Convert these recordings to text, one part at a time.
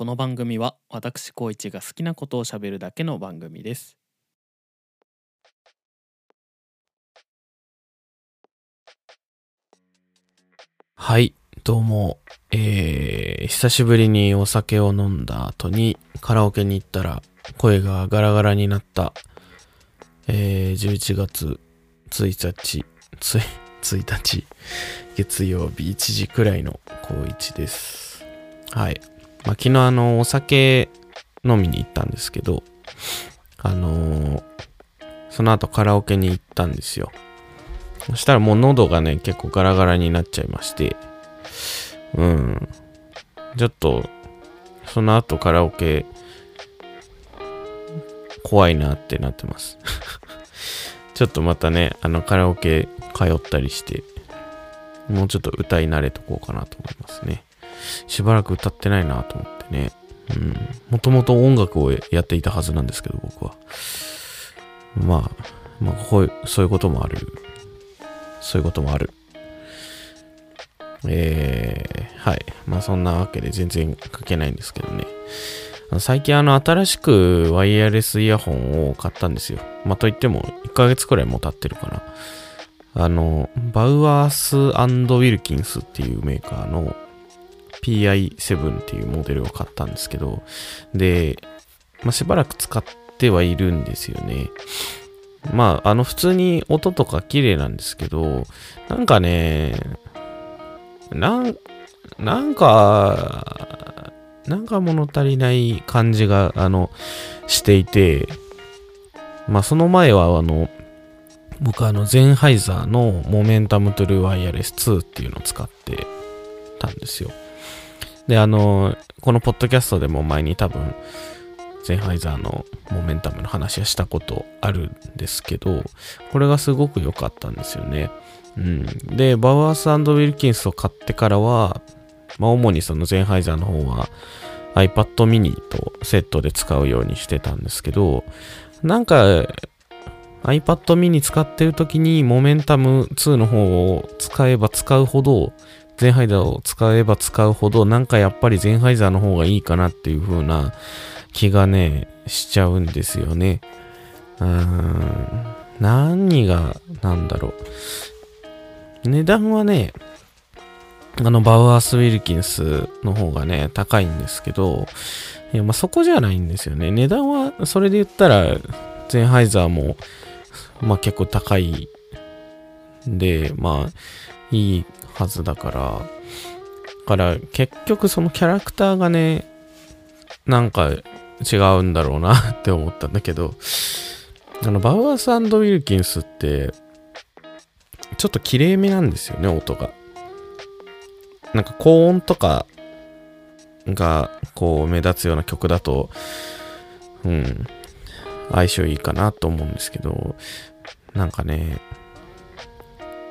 この番組は私高一が好きなことをしゃべるだけの番組ですはい、どうも。えー、久しぶりにお酒を飲んだ後にカラオケに行ったら声がガラガラになった、えー、11月1日、つい、1日、月曜日1時くらいの高一です。はい。まあ、昨日あの、お酒飲みに行ったんですけど、あのーその後カラオケに行ったんですよ。そしたらもう喉がね、結構ガラガラになっちゃいまして、うん。ちょっと、その後カラオケ、怖いなってなってます。ちょっとまたね、あのカラオケ通ったりして、もうちょっと歌い慣れとこうかなと思いますね。しばらく歌ってないなと思ってね。うん。もともと音楽をやっていたはずなんですけど、僕は。まあ、まあ、こういう、そういうこともある。そういうこともある。えー、はい。まあそんなわけで全然書けないんですけどね。最近あの新しくワイヤレスイヤホンを買ったんですよ。まあといっても1ヶ月くらいもう経ってるかな。あの、バウアースウィルキンスっていうメーカーの PI7 っていうモデルを買ったんですけど、で、まあしばらく使ってはいるんですよね。まあ、あの、普通に音とか綺麗なんですけど、なんかね、なん、なんか、なんか物足りない感じが、あの、していて、まあ、その前は、あの、僕あの、ゼンハイザーのモメンタムトゥルーワイヤレス2っていうのを使ってたんですよ。で、あの、このポッドキャストでも前に多分、ゼンハイザーのモメンタムの話はしたことあるんですけど、これがすごく良かったんですよね。うん。で、バウアースウィルキンスを買ってからは、まあ主にそのゼンハイザーの方は iPad mini とセットで使うようにしてたんですけど、なんか iPad mini 使ってる時にモメンタム2の方を使えば使うほど、ゼンハイザーを使えば使うほど、なんかやっぱりゼンハイザーの方がいいかなっていう風な気がね、しちゃうんですよね。うーん。何が、なんだろう。値段はね、あの、バウアースウィルキンスの方がね、高いんですけど、いや、ま、そこじゃないんですよね。値段は、それで言ったら、ゼンハイザーも、まあ、結構高いんで、まあ、いいはずだから、だから、結局そのキャラクターがね、なんか違うんだろうなって思ったんだけど、あの、バウアースウィルキンスって、ちょっと綺麗めなんですよね、音が。なんか高音とかがこう目立つような曲だと、うん、相性いいかなと思うんですけど、なんかね、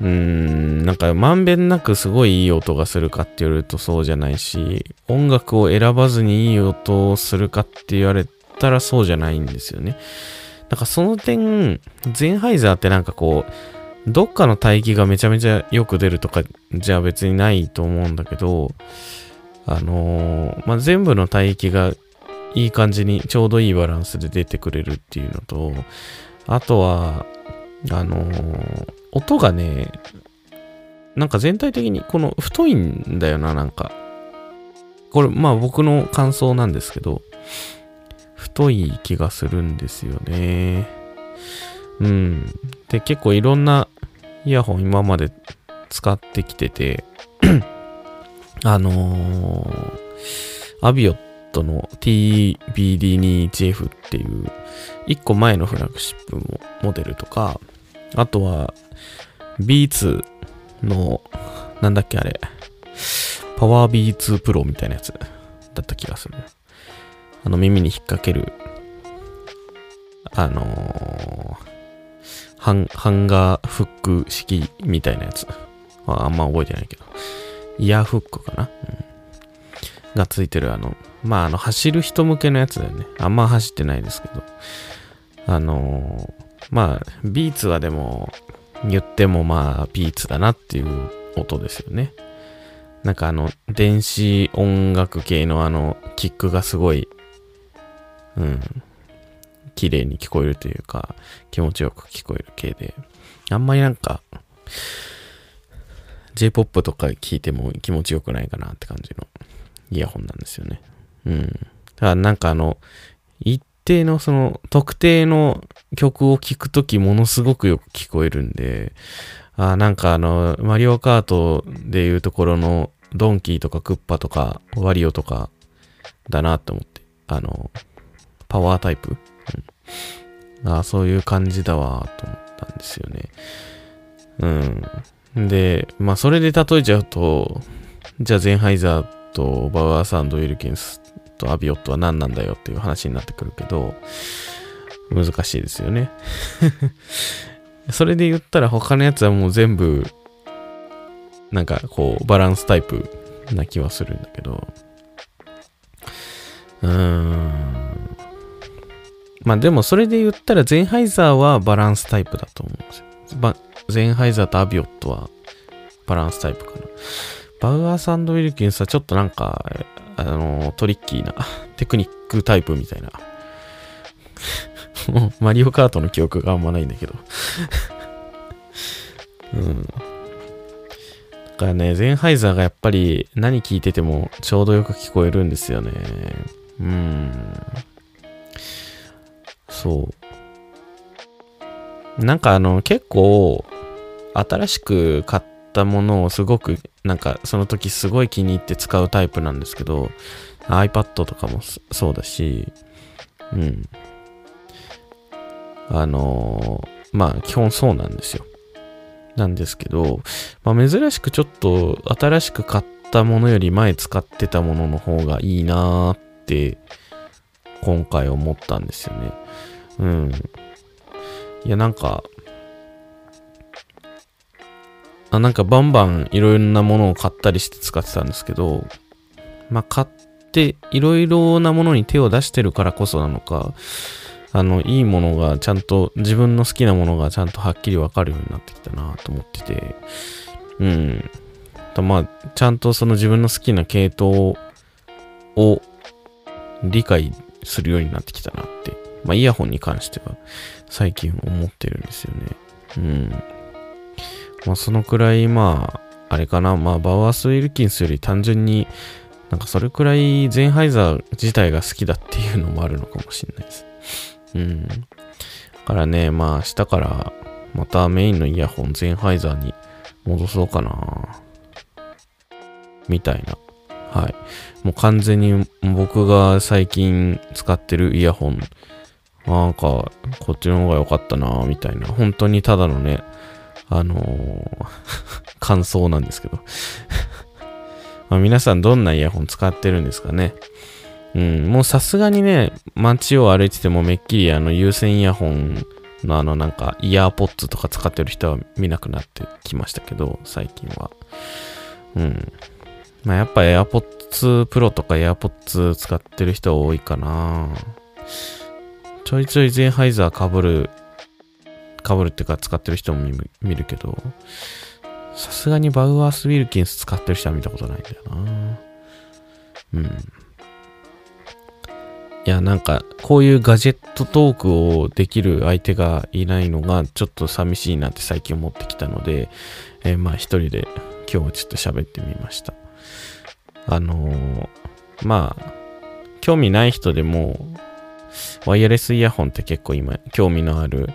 うーん、なんかまんべんなくすごいいい音がするかって言われるとそうじゃないし、音楽を選ばずにいい音をするかって言われたらそうじゃないんですよね。なんかその点、ゼンハイザーってなんかこう、どっかの帯域がめちゃめちゃよく出るとかじゃ別にないと思うんだけど、あのーまあ、全部の帯域がいい感じにちょうどいいバランスで出てくれるっていうのと、あとは、あのー音がね、なんか全体的にこの太いんだよな、なんか。これ、まあ僕の感想なんですけど、太い気がするんですよね。うん。で、結構いろんなイヤホン今まで使ってきてて、あのー、アビオットの TBD21F っていう、一個前のフラッグシップもモデルとか、あとは B2 の、なんだっけあれ、パワー B2 Pro みたいなやつだった気がする。あの耳に引っ掛ける、あのーハン、ハンガーフック式みたいなやつ。ああんま覚えてないけど。イヤーフックかな、うん、がついてるあの、まあ、あの、走る人向けのやつだよね。あんま走ってないですけど。あのーまあ、ビーツはでも、言ってもまあ、ビーツだなっていう音ですよね。なんかあの、電子音楽系のあの、キックがすごい、うん、綺麗に聞こえるというか、気持ちよく聞こえる系で、あんまりなんか、J-POP とか聞いても気持ちよくないかなって感じのイヤホンなんですよね。うん。ただなんかあの、一定のその特定の曲を聴くときものすごくよく聞こえるんで、あなんかあの、マリオカートでいうところのドンキーとかクッパとかワリオとかだなって思って。あの、パワータイプ、うん、あそういう感じだわと思ったんですよね。うん。で、まあそれで例えちゃうと、じゃあゼンハイザーとバウアーサンド・ウィルキンスとアビオットは何なんだよっていう話になってくるけど、難しいですよね。それで言ったら他のやつはもう全部、なんかこう、バランスタイプな気はするんだけど、うーん。まあでもそれで言ったらゼンハイザーはバランスタイプだと思うんですよ。ゼンハイザーとアビオットはバランスタイプかな。バウアーサンドウィルキンスはちょっとなんか、あの、トリッキーな テクニックタイプみたいな。もうマリオカートの記憶があんまないんだけど。うん。だからね、ゼンハイザーがやっぱり何聞いててもちょうどよく聞こえるんですよね。うん。そう。なんかあの、結構、新しく買ったものをすごく、なんかその時すごい気に入って使うタイプなんですけど、iPad とかもそうだし、うん。あのー、まあ基本そうなんですよ。なんですけど、まあ珍しくちょっと新しく買ったものより前使ってたものの方がいいなーって今回思ったんですよね。うん。いやなんか、あなんかバンバンいろんなものを買ったりして使ってたんですけど、まあ買っていろいろなものに手を出してるからこそなのか、あの、いいものがちゃんと、自分の好きなものがちゃんとはっきりわかるようになってきたなと思ってて、うん。まあ、ちゃんとその自分の好きな系統を理解するようになってきたなって、まあ、イヤホンに関しては最近思ってるんですよね。うん。まあ、そのくらい、まあ、あれかな、まあ、バワース・ウィルキンスより単純になんかそれくらいゼンハイザー自体が好きだっていうのもあるのかもしれないです。うん。だからね、まあ明日からまたメインのイヤホンゼンハイザーに戻そうかな。みたいな。はい。もう完全に僕が最近使ってるイヤホン、なんかこっちの方が良かったな、みたいな。本当にただのね、あのー、感想なんですけど ま、皆さんどんなイヤホン使ってるんですかね。うん、もうさすがにね、街を歩いててもめっきりあの有線イヤホンのあのなんかイヤーポッツとか使ってる人は見なくなってきましたけど、最近は。うん。まあやっぱ AirPods Pro とか AirPods 使ってる人多いかなちょいちょいゼンハイザー被る、被るっていうか使ってる人も見るけど、さすがにバウアース・ウィルキンス使ってる人は見たことないんだよなうん。いや、なんか、こういうガジェットトークをできる相手がいないのが、ちょっと寂しいなって最近思ってきたので、えー、まあ一人で今日はちょっと喋ってみました。あのー、まあ、興味ない人でも、ワイヤレスイヤホンって結構今、興味のある、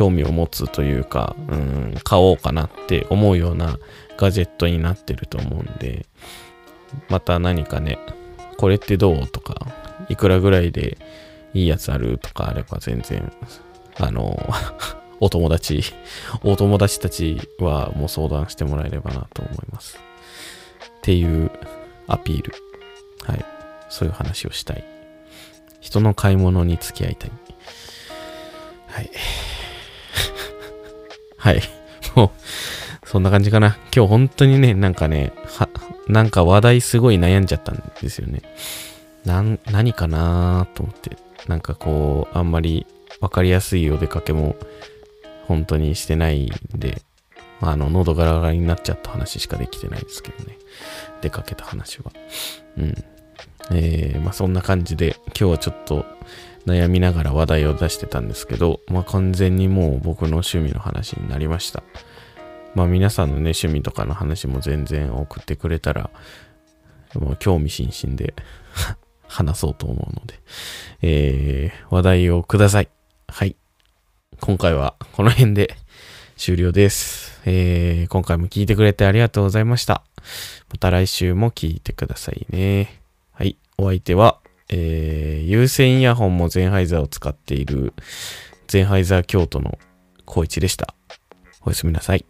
興味を持つというか、うん、買おうかなって思うようなガジェットになってると思うんで、また何かね、これってどうとか、いくらぐらいでいいやつあるとかあれば全然、あの、お友達、お友達たちはもう相談してもらえればなと思います。っていうアピール。はい。そういう話をしたい。人の買い物に付き合いたい。はい。はい。もう、そんな感じかな。今日本当にね、なんかね、は、なんか話題すごい悩んじゃったんですよね。なん、何かなーと思って。なんかこう、あんまりわかりやすいお出かけも本当にしてないんで、あ、あの、喉ガラガラになっちゃった話しかできてないですけどね。出かけた話は。うん。えー、まあそんな感じで、今日はちょっと悩みながら話題を出してたんですけど、まあ完全にもう僕の趣味の話になりました。まあ皆さんのね、趣味とかの話も全然送ってくれたら、もう興味津々で 話そうと思うので、えー、話題をください。はい。今回はこの辺で終了です。えー、今回も聞いてくれてありがとうございました。また来週も聞いてくださいね。はい。お相手は、えー、有線イヤホンもゼンハイザーを使っているゼンハイザー京都の光一でした。おやすみなさい。